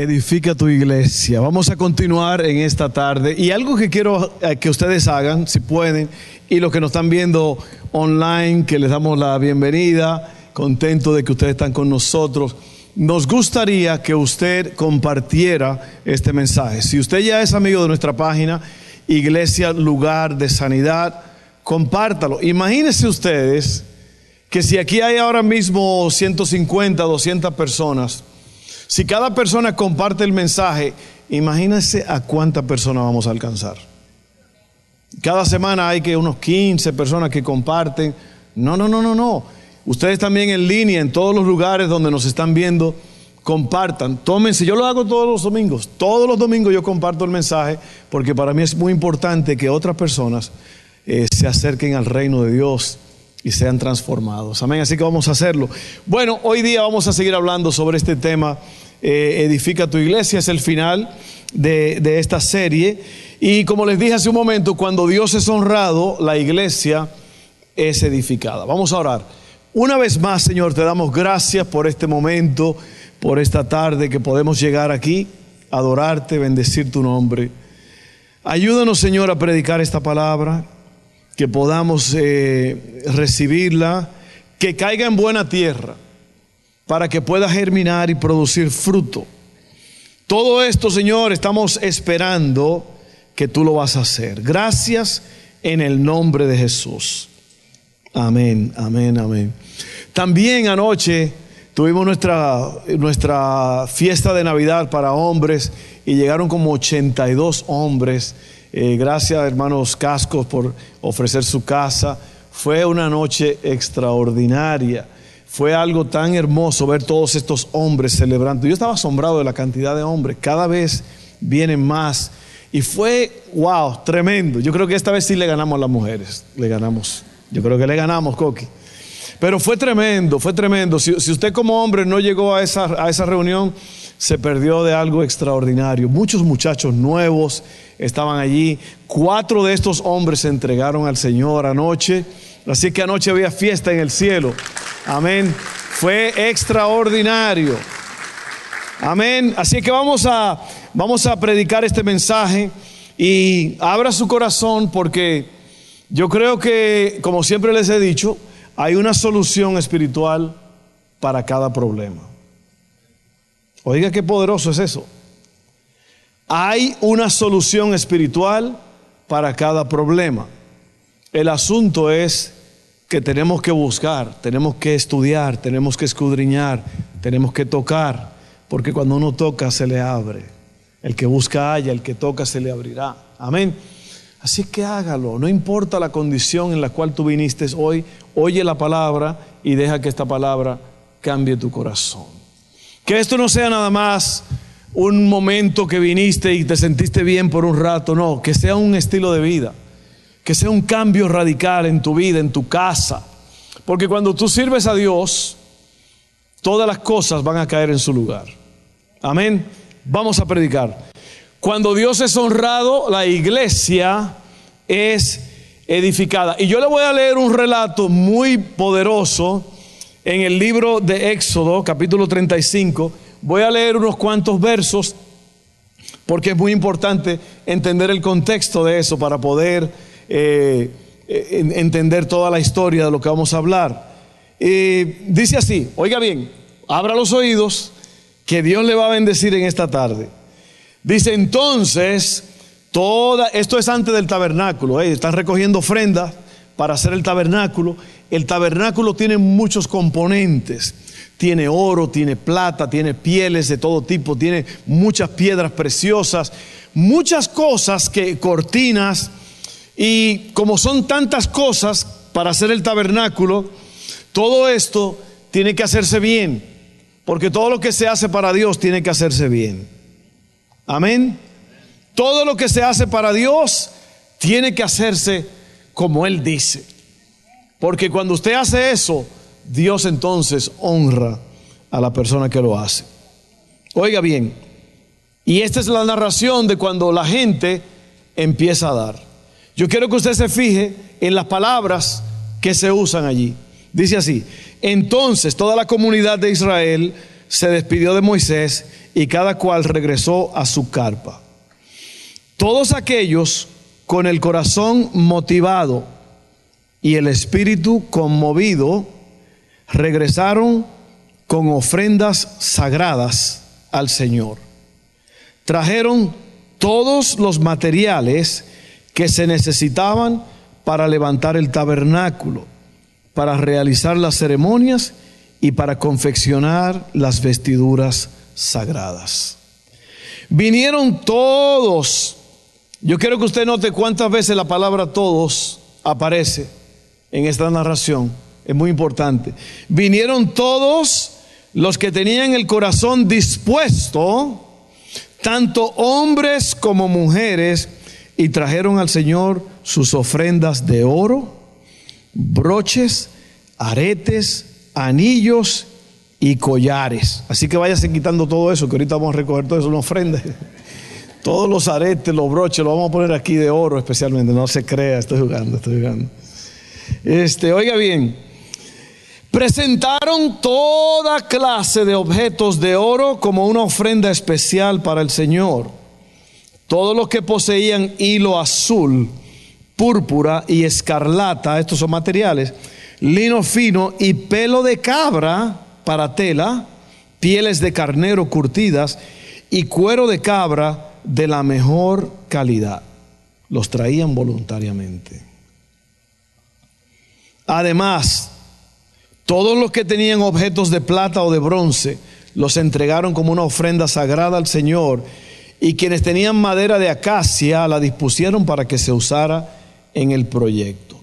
Edifica tu iglesia. Vamos a continuar en esta tarde. Y algo que quiero eh, que ustedes hagan, si pueden, y los que nos están viendo online, que les damos la bienvenida, contento de que ustedes están con nosotros. Nos gustaría que usted compartiera este mensaje. Si usted ya es amigo de nuestra página, Iglesia Lugar de Sanidad, compártalo. Imagínense ustedes que si aquí hay ahora mismo 150, 200 personas, si cada persona comparte el mensaje, imagínense a cuántas personas vamos a alcanzar. Cada semana hay que unos 15 personas que comparten. No, no, no, no, no. Ustedes también en línea, en todos los lugares donde nos están viendo, compartan, tómense. Yo lo hago todos los domingos. Todos los domingos yo comparto el mensaje porque para mí es muy importante que otras personas eh, se acerquen al reino de Dios y sean transformados. Amén. Así que vamos a hacerlo. Bueno, hoy día vamos a seguir hablando sobre este tema. Eh, edifica tu iglesia, es el final de, de esta serie. Y como les dije hace un momento, cuando Dios es honrado, la iglesia es edificada. Vamos a orar. Una vez más, Señor, te damos gracias por este momento, por esta tarde que podemos llegar aquí, adorarte, bendecir tu nombre. Ayúdanos, Señor, a predicar esta palabra que podamos eh, recibirla, que caiga en buena tierra, para que pueda germinar y producir fruto. Todo esto, Señor, estamos esperando que tú lo vas a hacer. Gracias en el nombre de Jesús. Amén, amén, amén. También anoche tuvimos nuestra, nuestra fiesta de Navidad para hombres y llegaron como 82 hombres eh, gracias, hermanos Cascos, por ofrecer su casa. Fue una noche extraordinaria. Fue algo tan hermoso ver todos estos hombres celebrando. Yo estaba asombrado de la cantidad de hombres. Cada vez vienen más. Y fue, wow, tremendo. Yo creo que esta vez sí le ganamos a las mujeres. Le ganamos. Yo creo que le ganamos, Coqui. Pero fue tremendo, fue tremendo. Si, usted como hombre no llegó a esa, a esa reunión, se perdió de algo extraordinario. Muchos muchachos nuevos estaban allí. Cuatro de estos hombres se entregaron al Señor anoche. Así que anoche había fiesta en el cielo. Amén. Fue extraordinario. Amén. Así que vamos a, vamos a predicar este mensaje y abra su corazón porque yo creo que, como siempre les he dicho, hay una solución espiritual para cada problema. Oiga qué poderoso es eso. Hay una solución espiritual para cada problema. El asunto es que tenemos que buscar, tenemos que estudiar, tenemos que escudriñar, tenemos que tocar, porque cuando uno toca se le abre. El que busca haya, el que toca se le abrirá. Amén. Así que hágalo, no importa la condición en la cual tú viniste hoy, oye la palabra y deja que esta palabra cambie tu corazón. Que esto no sea nada más un momento que viniste y te sentiste bien por un rato, no, que sea un estilo de vida, que sea un cambio radical en tu vida, en tu casa. Porque cuando tú sirves a Dios, todas las cosas van a caer en su lugar. Amén. Vamos a predicar. Cuando Dios es honrado, la iglesia es edificada. Y yo le voy a leer un relato muy poderoso en el libro de Éxodo, capítulo 35. Voy a leer unos cuantos versos porque es muy importante entender el contexto de eso para poder eh, entender toda la historia de lo que vamos a hablar. dice así, oiga bien, abra los oídos, que Dios le va a bendecir en esta tarde. Dice entonces, toda, esto es antes del tabernáculo, eh, están recogiendo ofrendas para hacer el tabernáculo. El tabernáculo tiene muchos componentes. Tiene oro, tiene plata, tiene pieles de todo tipo, tiene muchas piedras preciosas, muchas cosas que cortinas. Y como son tantas cosas para hacer el tabernáculo, todo esto tiene que hacerse bien. Porque todo lo que se hace para Dios tiene que hacerse bien. Amén. Todo lo que se hace para Dios tiene que hacerse como Él dice. Porque cuando usted hace eso, Dios entonces honra a la persona que lo hace. Oiga bien, y esta es la narración de cuando la gente empieza a dar. Yo quiero que usted se fije en las palabras que se usan allí. Dice así, entonces toda la comunidad de Israel se despidió de Moisés y cada cual regresó a su carpa. Todos aquellos con el corazón motivado y el espíritu conmovido regresaron con ofrendas sagradas al Señor. Trajeron todos los materiales que se necesitaban para levantar el tabernáculo, para realizar las ceremonias y para confeccionar las vestiduras sagradas. Vinieron todos. Yo quiero que usted note cuántas veces la palabra todos aparece en esta narración. Es muy importante. Vinieron todos los que tenían el corazón dispuesto, tanto hombres como mujeres, y trajeron al Señor sus ofrendas de oro, broches, aretes, anillos y collares. Así que váyase quitando todo eso, que ahorita vamos a recoger todo eso, ofrenda. Todos los aretes, los broches, los vamos a poner aquí de oro especialmente. No se crea, estoy jugando, estoy jugando. Este, oiga bien, presentaron toda clase de objetos de oro como una ofrenda especial para el Señor. Todos los que poseían hilo azul, púrpura y escarlata, estos son materiales, lino fino y pelo de cabra para tela, pieles de carnero curtidas y cuero de cabra de la mejor calidad. Los traían voluntariamente. Además, todos los que tenían objetos de plata o de bronce los entregaron como una ofrenda sagrada al Señor y quienes tenían madera de acacia la dispusieron para que se usara en el proyecto.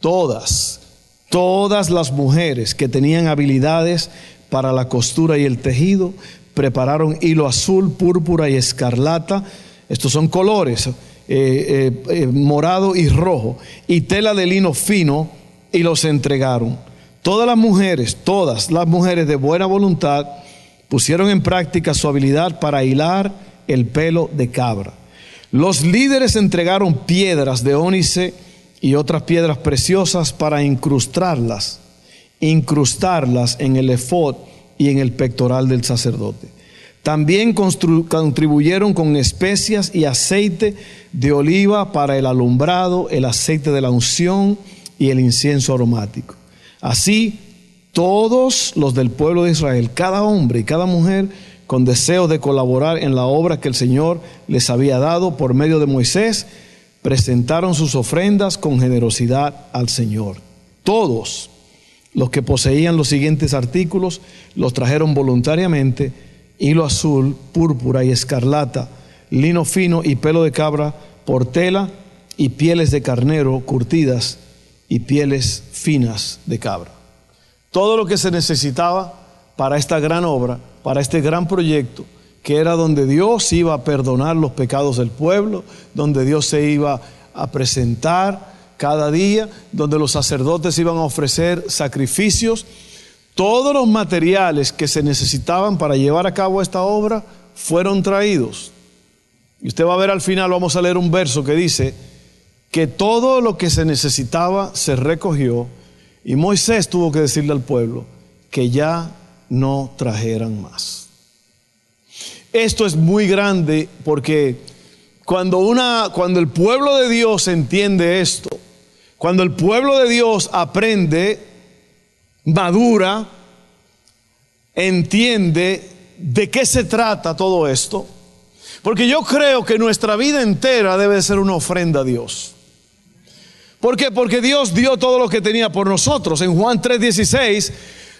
Todas, todas las mujeres que tenían habilidades para la costura y el tejido prepararon hilo azul, púrpura y escarlata. Estos son colores, eh, eh, eh, morado y rojo, y tela de lino fino y los entregaron. Todas las mujeres, todas las mujeres de buena voluntad pusieron en práctica su habilidad para hilar el pelo de cabra. Los líderes entregaron piedras de ónice y otras piedras preciosas para incrustarlas, incrustarlas en el efod y en el pectoral del sacerdote. También contribuyeron con especias y aceite de oliva para el alumbrado, el aceite de la unción, y el incienso aromático. Así, todos los del pueblo de Israel, cada hombre y cada mujer, con deseo de colaborar en la obra que el Señor les había dado por medio de Moisés, presentaron sus ofrendas con generosidad al Señor. Todos los que poseían los siguientes artículos los trajeron voluntariamente, hilo azul, púrpura y escarlata, lino fino y pelo de cabra, portela y pieles de carnero curtidas y pieles finas de cabra. Todo lo que se necesitaba para esta gran obra, para este gran proyecto, que era donde Dios iba a perdonar los pecados del pueblo, donde Dios se iba a presentar cada día, donde los sacerdotes iban a ofrecer sacrificios, todos los materiales que se necesitaban para llevar a cabo esta obra fueron traídos. Y usted va a ver al final, vamos a leer un verso que dice, que todo lo que se necesitaba se recogió y Moisés tuvo que decirle al pueblo que ya no trajeran más. Esto es muy grande porque cuando, una, cuando el pueblo de Dios entiende esto, cuando el pueblo de Dios aprende, madura, entiende de qué se trata todo esto, porque yo creo que nuestra vida entera debe ser una ofrenda a Dios. ¿Por qué? Porque Dios dio todo lo que tenía por nosotros. En Juan 3:16,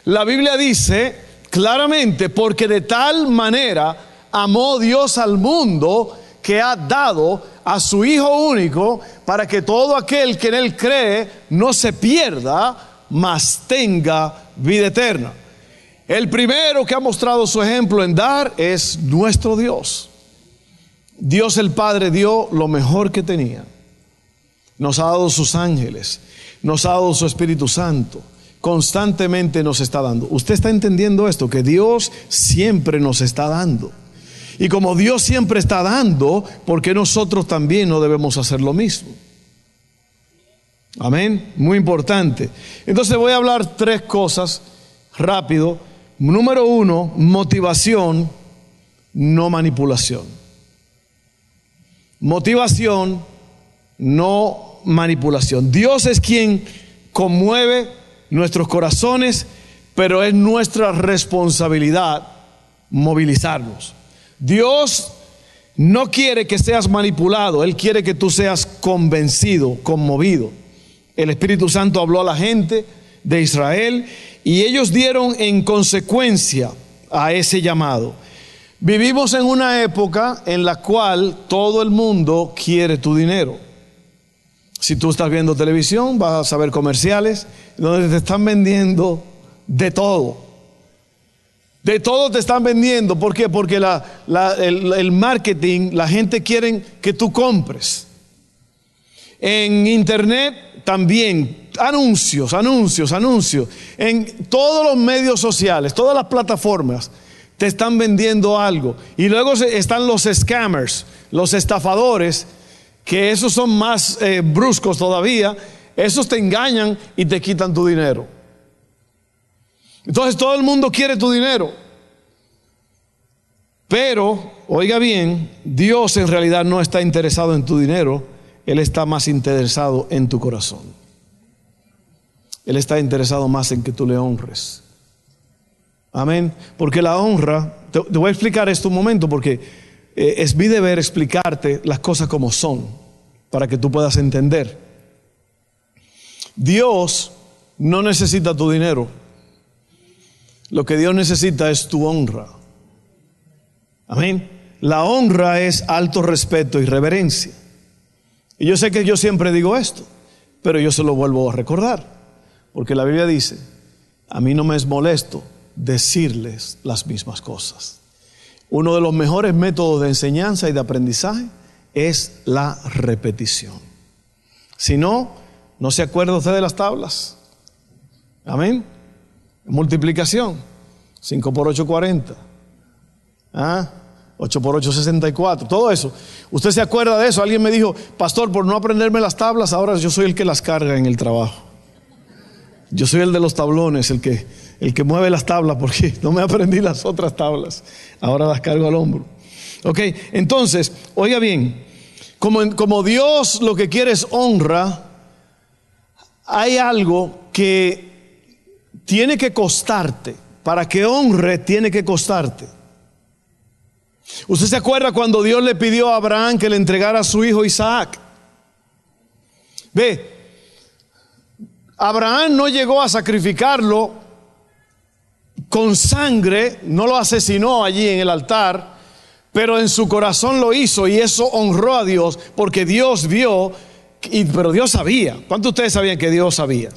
la Biblia dice claramente, porque de tal manera amó Dios al mundo que ha dado a su Hijo único para que todo aquel que en Él cree no se pierda, mas tenga vida eterna. El primero que ha mostrado su ejemplo en dar es nuestro Dios. Dios el Padre dio lo mejor que tenía. Nos ha dado sus ángeles, nos ha dado su Espíritu Santo. Constantemente nos está dando. Usted está entendiendo esto, que Dios siempre nos está dando. Y como Dios siempre está dando, ¿por qué nosotros también no debemos hacer lo mismo? Amén. Muy importante. Entonces voy a hablar tres cosas rápido. Número uno, motivación, no manipulación. Motivación, no manipulación. Dios es quien conmueve nuestros corazones, pero es nuestra responsabilidad movilizarnos. Dios no quiere que seas manipulado, Él quiere que tú seas convencido, conmovido. El Espíritu Santo habló a la gente de Israel y ellos dieron en consecuencia a ese llamado. Vivimos en una época en la cual todo el mundo quiere tu dinero. Si tú estás viendo televisión, vas a ver comerciales donde te están vendiendo de todo. De todo te están vendiendo. ¿Por qué? Porque el, marketing, la gente quiere que tú compres. En internet también, anuncios, anuncios, anuncios. En todos los medios sociales, todas las plataformas, te están vendiendo algo. Y luego están los scammers, los estafadores, que esos son más eh, bruscos todavía. Esos te engañan y te quitan tu dinero. Entonces todo el mundo quiere tu dinero. Pero, oiga bien, Dios en realidad no está interesado en tu dinero, Él está más interesado en tu corazón. Él está interesado más en que tú le honres. Amén. Porque la honra, te, voy a explicar esto un momento porque eh, es mi deber explicarte las cosas como son, para que tú puedas entender. Dios no necesita tu dinero. Lo que Dios necesita es tu honra. Amén. La honra es alto respeto y reverencia. Y yo sé que yo siempre digo esto, pero yo se lo vuelvo a recordar, porque la Biblia dice, a mí no me es molesto decirles las mismas cosas. Uno de los mejores métodos de enseñanza y de aprendizaje es la repetición. Si no, no se acuerda usted de las tablas. Amén. Multiplicación. 5 por 8, 40. ¿Ah? 8 por 8, 64. Todo eso. ¿Usted se acuerda de eso? Alguien me dijo, pastor, por no aprenderme las tablas, ahora yo soy el que las carga en el trabajo. Yo soy el de los tablones, el que, el que mueve las tablas, porque no me aprendí las otras tablas. Ahora las cargo al hombro. Ok, entonces, oiga bien, como, como Dios lo que quiere es honra, hay algo que tiene que costarte. Para que honre, tiene que costarte. ¿Usted se acuerda cuando Dios le pidió a Abraham que le entregara a su hijo Isaac? Ve, Abraham no llegó a sacrificarlo con sangre, no lo asesinó allí en el altar, pero en su corazón lo hizo y eso honró a Dios porque Dios vio, y, pero Dios sabía. ¿Cuántos de ustedes sabían que Dios sabía?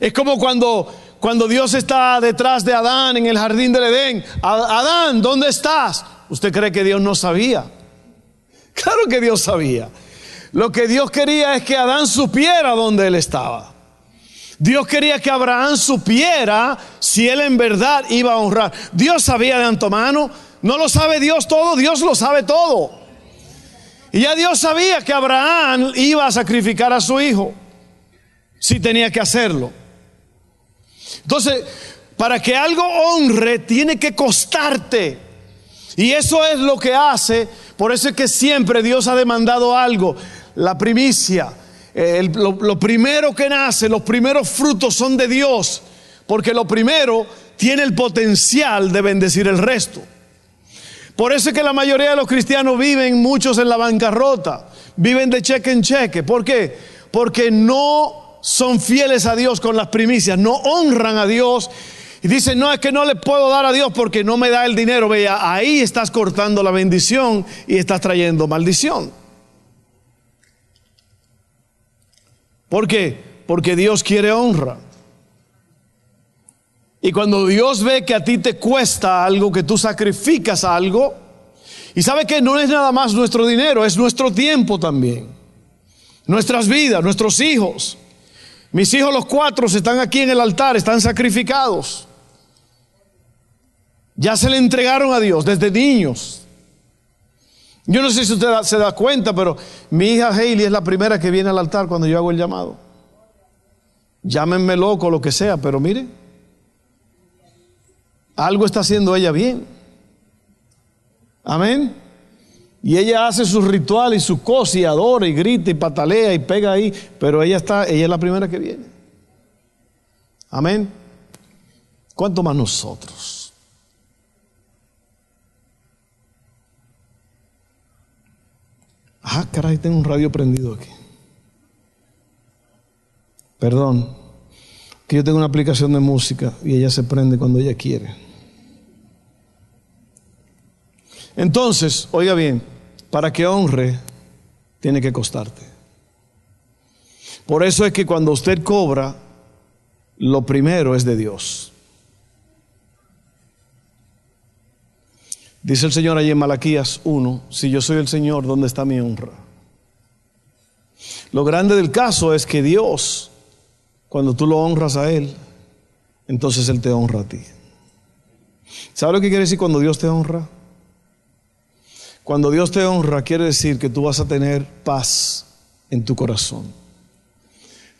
Es como cuando, cuando Dios está detrás de Adán en el jardín del Edén. Adán, ¿dónde estás? ¿Usted cree que Dios no sabía? Claro que Dios sabía. Lo que Dios quería es que Adán supiera dónde él estaba. Dios quería que Abraham supiera si él en verdad iba a honrar. Dios sabía de antemano. No lo sabe Dios todo, Dios lo sabe todo. Y ya Dios sabía que Abraham iba a sacrificar a su hijo si tenía que hacerlo. Entonces, para que algo honre, tiene que costarte. Y eso es lo que hace, por eso es que siempre Dios ha demandado algo, la primicia. lo, lo primero que nace, los primeros frutos son de Dios, porque lo primero tiene el potencial de bendecir el resto. Por eso es que la mayoría de los cristianos viven muchos en la bancarrota, viven de cheque en cheque. ¿Por qué? Porque no son fieles a Dios con las primicias, no honran a Dios y dicen, no, es que no le puedo dar a Dios porque no me da el dinero. Vea, ahí estás cortando la bendición y estás trayendo maldición. ¿Por qué? Porque Dios quiere honra. Y cuando Dios ve que a ti te cuesta algo, que tú sacrificas algo, Y sabe que no es nada más nuestro dinero, es nuestro tiempo también. Nuestras vidas, nuestros hijos. Mis hijos los cuatro están aquí en el altar, están sacrificados. Ya se le entregaron a Dios desde niños. Yo no sé si usted se da cuenta, pero mi hija Hailey es la primera que viene al altar cuando yo hago el llamado. Llámenme loco, lo que sea, pero mire, algo está haciendo ella bien. Amén. Y ella hace su ritual y su cosa y adora y grita y patalea y pega ahí, pero ella está, ella es la primera que viene. Amén. ¿Cuánto más nosotros? Ah, caray, tengo un radio prendido aquí. Perdón, que yo tengo una aplicación de música y ella se prende cuando ella quiere. Entonces, oiga bien, para que honre, tiene que costarte. Por eso es que cuando usted cobra, lo primero es de Dios. Dice el Señor allí en Malaquías 1, si yo soy el Señor, ¿dónde está mi honra? Lo grande del caso es que Dios, cuando tú lo honras a Él, entonces Él te honra a ti. ¿Sabe lo que quiere decir cuando Dios te honra? Cuando Dios te honra, quiere decir que tú vas a tener paz en tu corazón.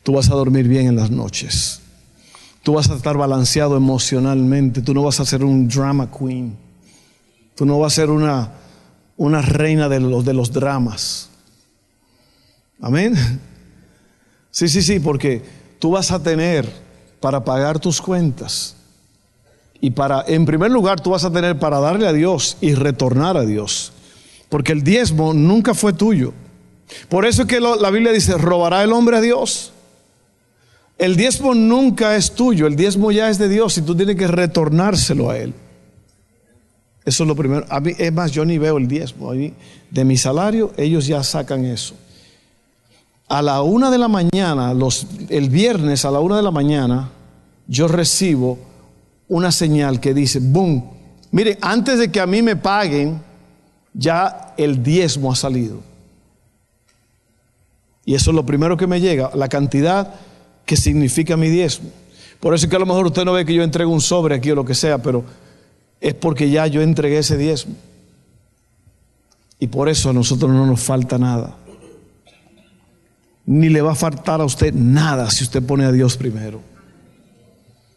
Tú vas a dormir bien en las noches. Tú vas a estar balanceado emocionalmente. Tú no vas a ser un drama queen. Tú no vas a ser una, una reina de los, de los dramas. Amén. Sí, sí, sí, porque tú vas a tener para pagar tus cuentas. Y para, en primer lugar, tú vas a tener para darle a Dios y retornar a Dios. Porque el diezmo nunca fue tuyo. Por eso es que la Biblia dice, ¿robará el hombre a Dios? El diezmo nunca es tuyo, el diezmo ya es de Dios y tú tienes que retornárselo a Él. Eso es lo primero. A mí, es más, yo ni veo el diezmo. de mi salario, ellos ya sacan eso. A la una de la mañana, los, el viernes a la una de la mañana, yo recibo una señal que dice, boom, mire, antes de que a mí me paguen, ya el diezmo ha salido. Y eso es lo primero que me llega, la cantidad que significa mi diezmo. Por eso es que a lo mejor usted no ve que yo entrego un sobre aquí o lo que sea, pero es porque ya yo entregué ese diezmo. Y por eso a nosotros no nos falta nada. Ni le va a faltar a usted nada si usted pone a Dios primero.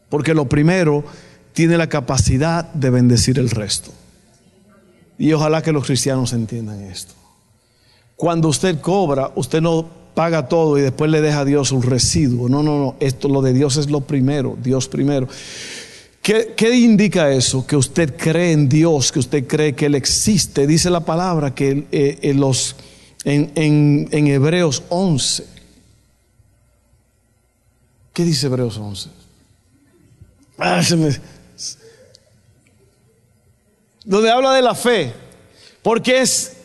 Porque lo primero tiene la capacidad de bendecir el resto. Y ojalá que los cristianos entiendan esto. Cuando usted cobra, usted no paga todo y después le deja a Dios un residuo. No, no, no. Esto, lo de Dios es lo primero. Dios primero. ¿Qué, indica eso? Que usted cree en Dios, que usted cree que Él existe. Dice la palabra que eh, en, los, en, en, Hebreos 11. ¿Qué dice Hebreos 11? Ah, donde habla de la fe, porque es...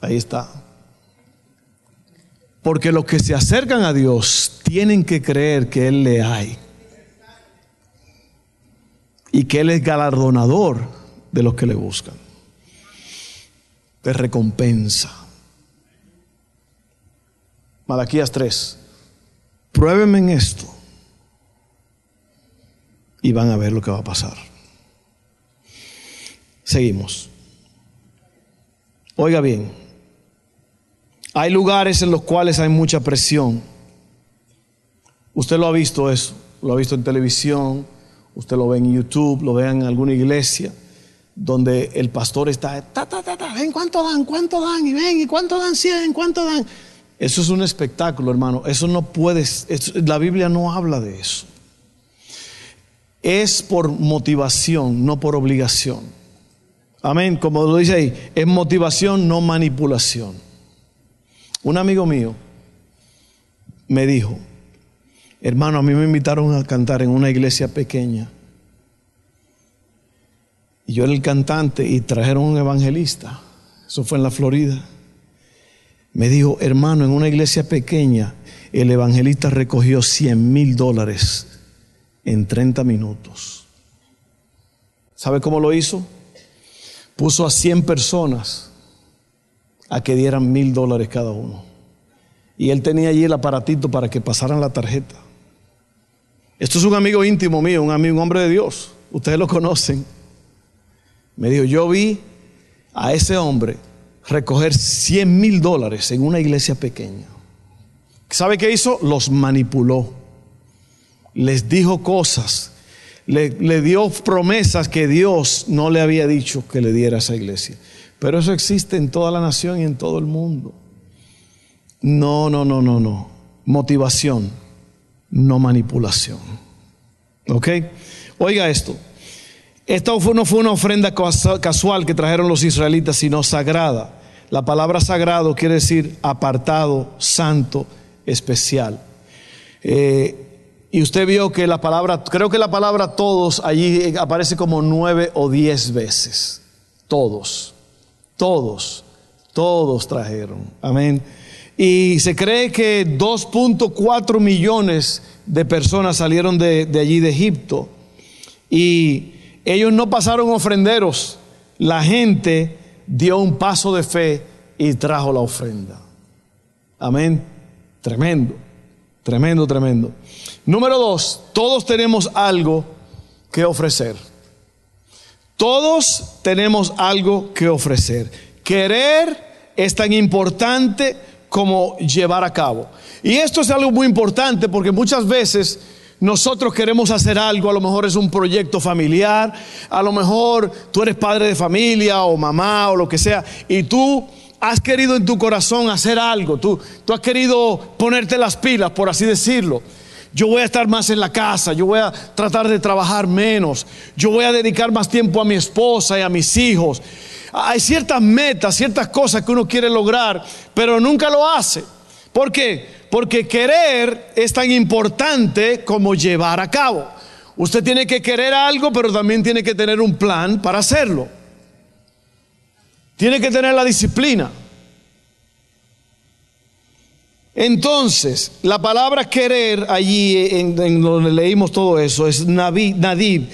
Ahí está. Porque los que se acercan a Dios tienen que creer que Él le hay. Y que Él es galardonador de los que le buscan. De recompensa. Malaquías 3. Pruébenme en esto. Y van a ver lo que va a pasar. Seguimos. Oiga bien. Hay lugares en los cuales hay mucha presión. Usted lo ha visto eso, lo ha visto en televisión, usted lo ve en YouTube, lo ve en alguna iglesia, donde el pastor está, ta, ta, ta, ta, ven cuánto dan, cuánto dan, y ven, y cuánto dan, cien, cuánto dan. Eso es un espectáculo, hermano. Eso no puedes, la Biblia no habla de eso. Es por motivación, no por obligación. Amén. Como lo dice ahí, es motivación, no manipulación. Un amigo mío me dijo, hermano, a mí me invitaron a cantar en una iglesia pequeña. Y yo era el cantante y trajeron un evangelista. Eso fue en la Florida. Me dijo, hermano, en una iglesia pequeña, el evangelista recogió 100 mil dólares en 30 minutos. ¿Sabe cómo lo hizo? Puso a 100 personas a que dieran mil dólares cada uno. Y él tenía allí el aparatito para que pasaran la tarjeta. Esto es un amigo íntimo mío, un amigo, un hombre de Dios. Ustedes lo conocen. Me dijo, yo vi a ese hombre recoger 100 mil dólares en una iglesia pequeña. ¿Sabe qué hizo? Los manipuló. Les dijo cosas. Le, dio promesas que Dios no le había dicho que le diera a esa iglesia. Pero eso existe en toda la nación y en todo el mundo. No, no, no, no, no. Motivación, no manipulación. ¿Ok? Oiga esto. Esta no fue una ofrenda casual que trajeron los israelitas, sino sagrada. La palabra sagrado quiere decir apartado, santo, especial. Eh, y usted vio que la palabra, creo que la palabra todos allí aparece como nueve o diez veces. Todos, todos, todos trajeron. Amén. Y se cree que 2.4 millones de personas salieron de, de, allí de Egipto. Y ellos no pasaron ofrenderos. La gente dio un paso de fe y trajo la ofrenda. Amén. Tremendo, tremendo, tremendo. Número dos, todos tenemos algo que ofrecer. Todos tenemos algo que ofrecer. Querer es tan importante como llevar a cabo. Y esto es algo muy importante porque muchas veces nosotros queremos hacer algo, a lo mejor es un proyecto familiar, a lo mejor tú eres padre de familia o mamá o lo que sea, y tú has querido en tu corazón hacer algo, tú, tú has querido ponerte las pilas, por así decirlo. Yo voy a estar más en la casa, yo voy a tratar de trabajar menos, yo voy a dedicar más tiempo a mi esposa y a mis hijos. Hay ciertas metas, ciertas cosas que uno quiere lograr, pero nunca lo hace. ¿Por qué? Porque querer es tan importante como llevar a cabo. Usted tiene que querer algo, pero también tiene que tener un plan para hacerlo. Tiene que tener la disciplina. Entonces, la palabra querer allí, en, donde leímos todo eso, es nadib,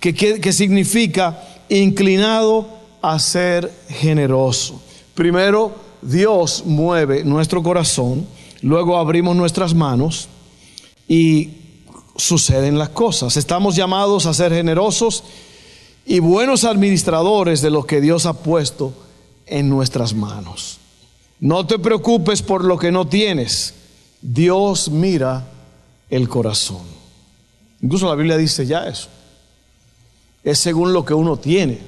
que, que significa inclinado a ser generoso. Primero, Dios mueve nuestro corazón, luego abrimos nuestras manos y suceden las cosas. Estamos llamados a ser generosos y buenos administradores de lo que Dios ha puesto en nuestras manos. No te preocupes por lo que no tienes. Dios mira el corazón. Incluso la Biblia dice ya eso. Es según lo que uno tiene.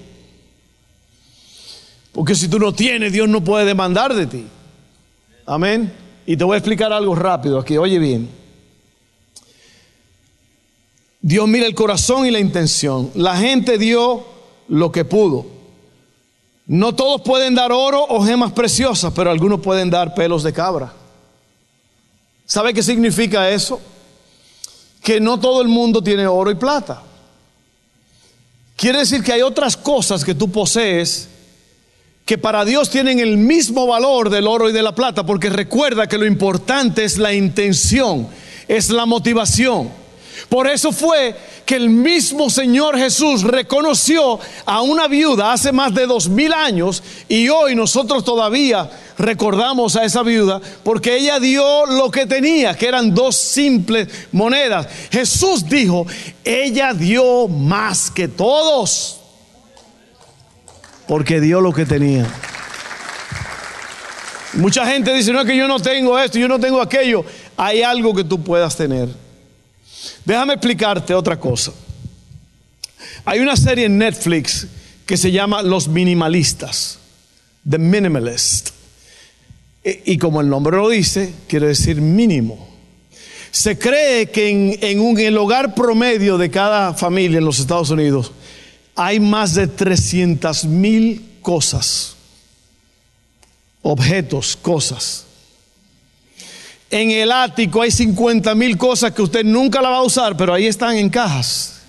Porque si tú no tienes, Dios no puede demandar de ti. Amén. Y te voy a explicar algo rápido aquí. Oye bien. Dios mira el corazón y la intención. La gente dio lo que pudo. No todos pueden dar oro o gemas preciosas, pero algunos pueden dar pelos de cabra. ¿Sabe qué significa eso? Que no todo el mundo tiene oro y plata. Quiere decir que hay otras cosas que tú posees que para Dios tienen el mismo valor del oro y de la plata, porque recuerda que lo importante es la intención, es la motivación. Por eso fue que el mismo Señor Jesús reconoció a una viuda hace más de dos mil años y hoy nosotros todavía recordamos a esa viuda porque ella dio lo que tenía, que eran dos simples monedas. Jesús dijo, ella dio más que todos porque dio lo que tenía. Mucha gente dice, no es que yo no tengo esto, yo no tengo aquello. Hay algo que tú puedas tener. Déjame explicarte otra cosa. Hay una serie en Netflix que se llama Los Minimalistas, The Minimalist. E, y como el nombre lo dice, quiere decir mínimo. Se cree que en, en, el hogar promedio de cada familia en los Estados Unidos hay más de 300 mil cosas, objetos, cosas. En el ático hay 50 mil cosas que usted nunca la va a usar, pero ahí están en cajas.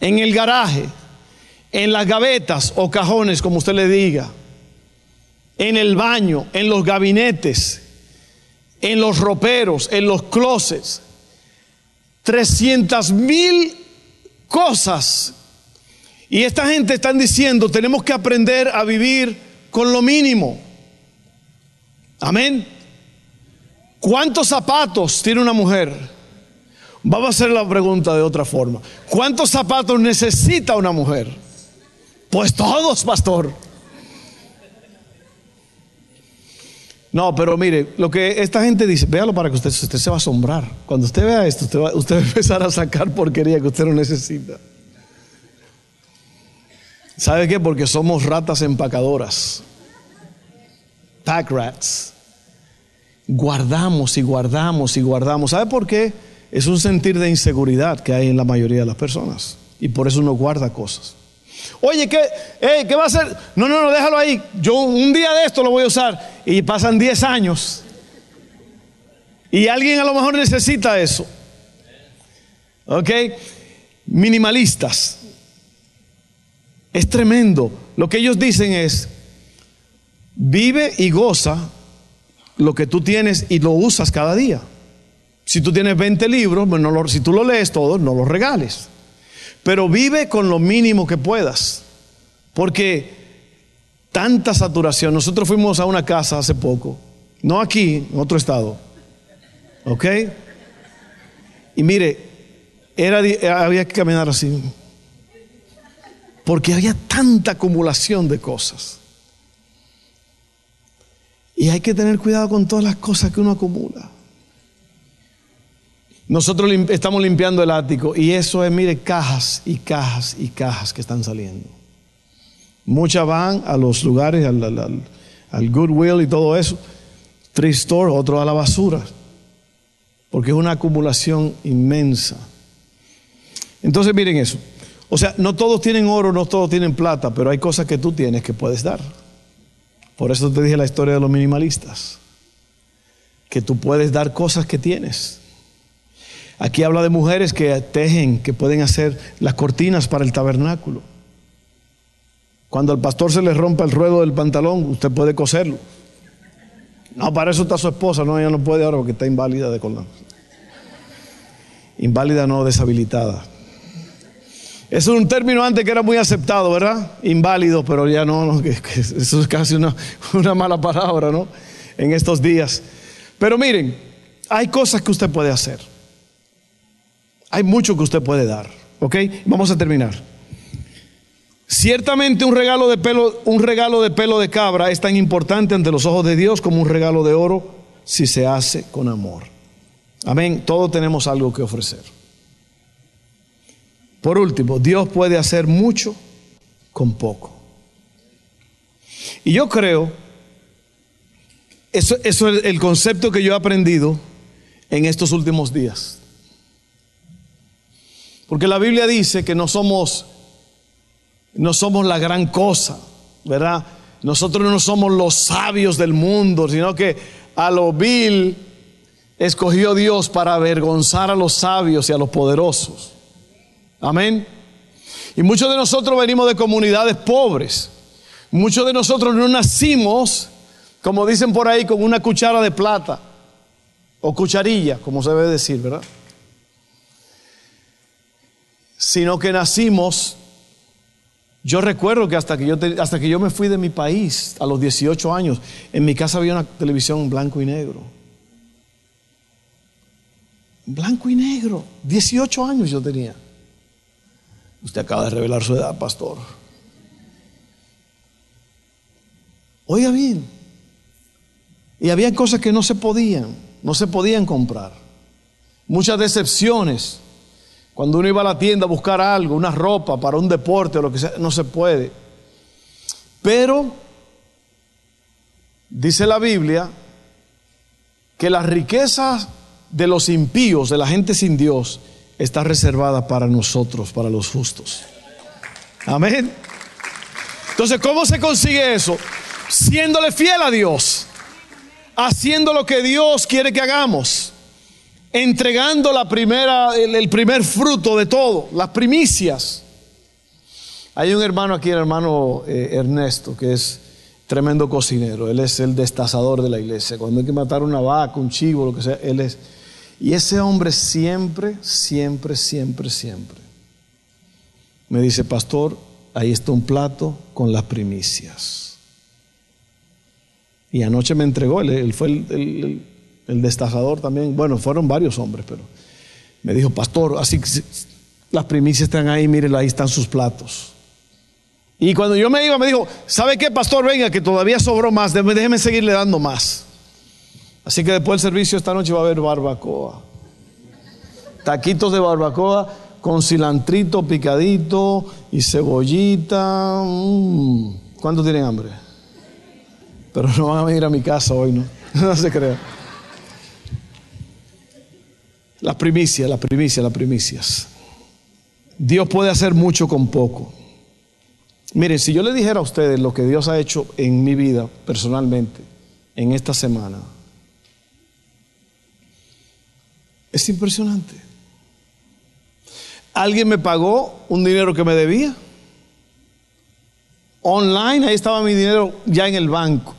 En el garaje, en las gavetas o cajones, como usted le diga. En el baño, en los gabinetes, en los roperos, en los closets. 300 mil cosas Y esta gente están diciendo, tenemos que aprender a vivir con lo mínimo. Amén. ¿Cuántos zapatos tiene una mujer? Vamos a hacer la pregunta de otra forma. ¿Cuántos zapatos necesita una mujer? Pues todos, pastor. No, pero mire, lo que esta gente dice, véalo para que usted, usted se va a asombrar. Cuando usted vea esto, usted va, usted va a empezar a sacar porquería que usted no necesita. ¿Sabe qué? Porque somos ratas empacadoras. Pack rats. Guardamos y guardamos y guardamos. ¿Sabe por qué? Es un sentir de inseguridad que hay en la mayoría de las personas. Y por eso uno guarda cosas. Oye, ¿qué, ¿qué va a hacer? No, no, no, déjalo ahí. Yo un día de esto lo voy a usar. Y pasan 10 años. Y alguien a lo mejor necesita eso. ¿Ok? Minimalistas. Es tremendo. Lo que ellos dicen es, vive y goza lo que tú tienes y lo usas cada día. Si tú tienes 20 libros, bueno, si tú lo lees todo, no los regales. Pero vive con lo mínimo que puedas. Porque tanta saturación. Nosotros fuimos a una casa hace poco, no aquí, en otro estado. ¿Ok? Y mire, era, había que caminar así. Porque había tanta acumulación de cosas. Y hay que tener cuidado con todas las cosas que uno acumula. Nosotros estamos limpiando el ático y eso es, mire, cajas y cajas y cajas que están saliendo. Muchas van a los lugares, al, Goodwill y todo eso. Tree Store, otro a la basura. Porque es una acumulación inmensa. Entonces miren eso. O sea, no todos tienen oro, no todos tienen plata, pero hay cosas que tú tienes que puedes dar. Por eso te dije la historia de los minimalistas. Que tú puedes dar cosas que tienes. Aquí habla de mujeres que tejen, que pueden hacer las cortinas para el tabernáculo. Cuando al pastor se le rompa el ruedo del pantalón, usted puede coserlo. No, para eso está su esposa, no, ella no puede ahora porque está inválida de colón. Inválida no deshabilitada. Es un término antes que era muy aceptado, ¿verdad? Inválido, pero ya no, eso es casi una, una mala palabra, ¿no? En estos días. Pero miren, hay cosas que usted puede hacer. Hay mucho que usted puede dar, ¿ok? Vamos a terminar. Ciertamente un regalo de pelo, un regalo de pelo de cabra es tan importante ante los ojos de Dios como un regalo de oro si se hace con amor. Amén. Todos tenemos algo que ofrecer. Por último, Dios puede hacer mucho con poco. Y yo creo, eso, eso es el concepto que yo he aprendido en estos últimos días. Porque la Biblia dice que no somos no somos la gran cosa, ¿verdad? Nosotros no somos los sabios del mundo, sino que a lo vil escogió Dios para avergonzar a los sabios y a los poderosos. Amén. Y muchos de nosotros venimos de comunidades pobres. Muchos de nosotros no nacimos, como dicen por ahí, con una cuchara de plata o cucharilla, como se debe decir, ¿verdad? Sino que nacimos yo recuerdo que hasta que yo, hasta que yo me fui de mi país a los 18 años, en mi casa había una televisión blanco y negro. Blanco y negro. 18 años yo tenía. Usted acaba de revelar su edad, pastor. Oiga bien. Y había cosas que no se podían, no se podían comprar. Muchas decepciones. Cuando uno iba a la tienda a buscar algo, una ropa para un deporte o lo que sea, no se puede. Pero dice la Biblia que las riquezas de los impíos, de la gente sin Dios, está reservada para nosotros, para los justos. Amén. Entonces, ¿cómo se consigue eso? Siéndole fiel a Dios, haciendo lo que Dios quiere que hagamos entregando la primera, el, primer fruto de todo, las primicias. Hay un hermano aquí, el hermano eh, Ernesto, que es tremendo cocinero. Él es el destazador de la iglesia. Cuando hay que matar una vaca, un chivo, lo que sea, él es. Y ese hombre siempre, siempre, siempre, siempre me dice, pastor, ahí está un plato con las primicias. Y anoche me entregó, él, fue el, el, destajador también. Bueno, fueron varios hombres, pero me dijo, pastor, así que las primicias están ahí, mírenlo, ahí están sus platos. Y cuando yo me iba, me dijo, ¿sabe qué, pastor? Venga, que todavía sobró más, déjeme seguirle dando más. Así que después del servicio esta noche va a haber barbacoa. Taquitos de barbacoa con cilantrito picadito y cebollita. Mm. ¿Cuántos tienen hambre? Pero no van a venir a mi casa hoy, ¿no? No se crea. Las primicias, las primicias, las primicias. Dios puede hacer mucho con poco. Miren, si yo le dijera a ustedes lo que Dios ha hecho en mi vida personalmente en esta semana, es impresionante. Alguien me pagó un dinero que me debía. Online, ahí estaba mi dinero ya en el banco.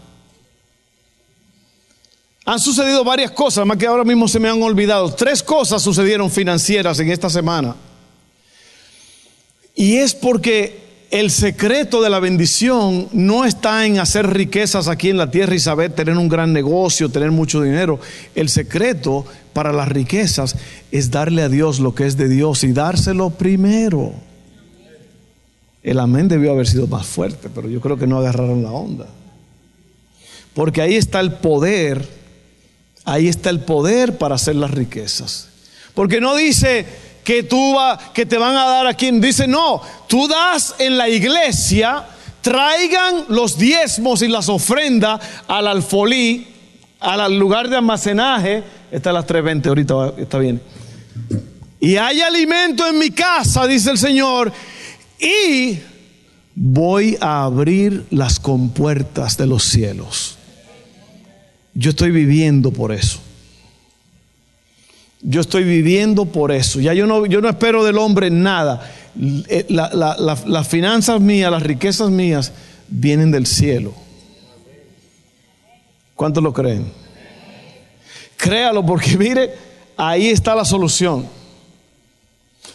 Han sucedido varias cosas, más que ahora mismo se me han olvidado. Tres cosas sucedieron financieras en esta semana. Y es porque el secreto de la bendición no está en hacer riquezas aquí en la tierra y saber tener un gran negocio, tener mucho dinero. El secreto para las riquezas es darle a Dios lo que es de Dios y dárselo primero. El amén debió haber sido más fuerte, pero yo creo que no agarraron la onda. Porque ahí está el poder, ahí está el poder para hacer las riquezas. Porque no dice, que tú va, que te van a dar a quien dice, no, tú das en la iglesia, traigan los diezmos y las ofrendas al alfolí, al lugar de almacenaje, está a las 3.20, ahorita está bien. Y hay alimento en mi casa, dice el Señor, y voy a abrir las compuertas de los cielos. Yo estoy viviendo por eso. Yo estoy viviendo por eso. Ya yo no, yo no espero del hombre nada. Eh, las finanzas mías, las riquezas mías, vienen del cielo. ¿Cuántos lo creen? Créalo porque mire, ahí está la solución.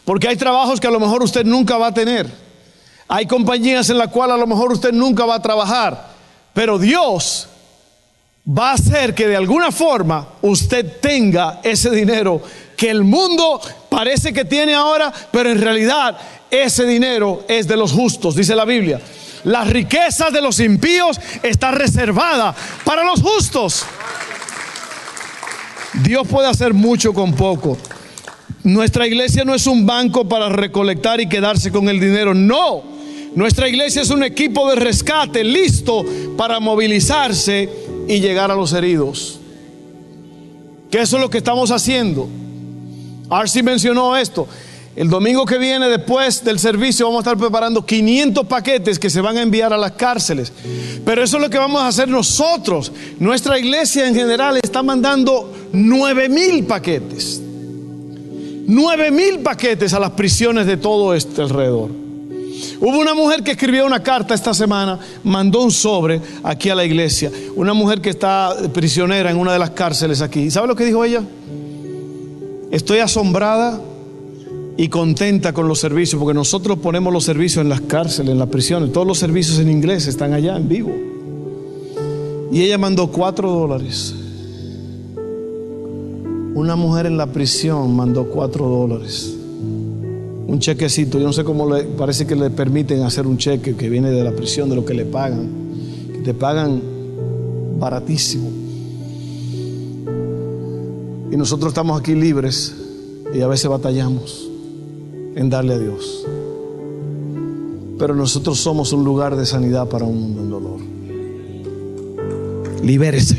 Porque hay trabajos que a lo mejor usted nunca va a tener. Hay compañías en las cuales a lo mejor usted nunca va a trabajar. Pero Dios va a hacer que de alguna forma usted tenga ese dinero que el mundo parece que tiene ahora, pero en realidad ese dinero es de los justos, dice la Biblia. Las riquezas de los impíos está reservada para los justos. Dios puede hacer mucho con poco. Nuestra iglesia no es un banco para recolectar y quedarse con el dinero, no. Nuestra iglesia es un equipo de rescate listo para movilizarse y llegar a los heridos. Que eso es lo que estamos haciendo. Arsi mencionó esto. El domingo que viene, después del servicio, vamos a estar preparando 500 paquetes que se van a enviar a las cárceles. Pero eso es lo que vamos a hacer nosotros. Nuestra iglesia en general está mandando 9 mil paquetes. 9 mil paquetes a las prisiones de todo este alrededor. Hubo una mujer que escribió una carta esta semana, mandó un sobre aquí a la iglesia. Una mujer que está prisionera en una de las cárceles aquí. ¿Sabe lo que dijo ella? Estoy asombrada y contenta con los servicios, porque nosotros ponemos los servicios en las cárceles, en las prisiones. Todos los servicios en inglés están allá en vivo. Y ella mandó cuatro dólares. Una mujer en la prisión mandó cuatro dólares un chequecito, yo no sé cómo le parece que le permiten hacer un cheque que viene de la prisión, de lo que le pagan, que te pagan baratísimo. Y nosotros estamos aquí libres y a veces batallamos en darle a Dios. Pero nosotros somos un lugar de sanidad para un mundo en dolor. Libérese.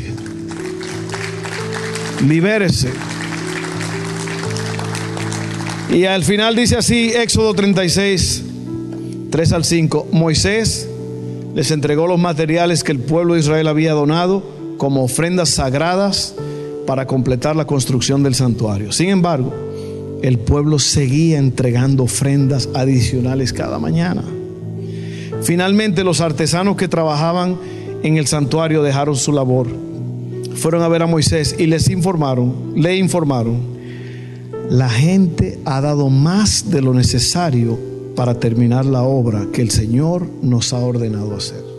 Libérese. Y al final dice así, Éxodo 36, 3 al 5, Moisés les entregó los materiales que el pueblo de Israel había donado como ofrendas sagradas para completar la construcción del santuario. Sin embargo, el pueblo seguía entregando ofrendas adicionales cada mañana. Finalmente los artesanos que trabajaban en el santuario dejaron su labor. Fueron a ver a Moisés y les informaron, le informaron la gente ha dado más de lo necesario para terminar la obra que el Señor nos ha ordenado hacer.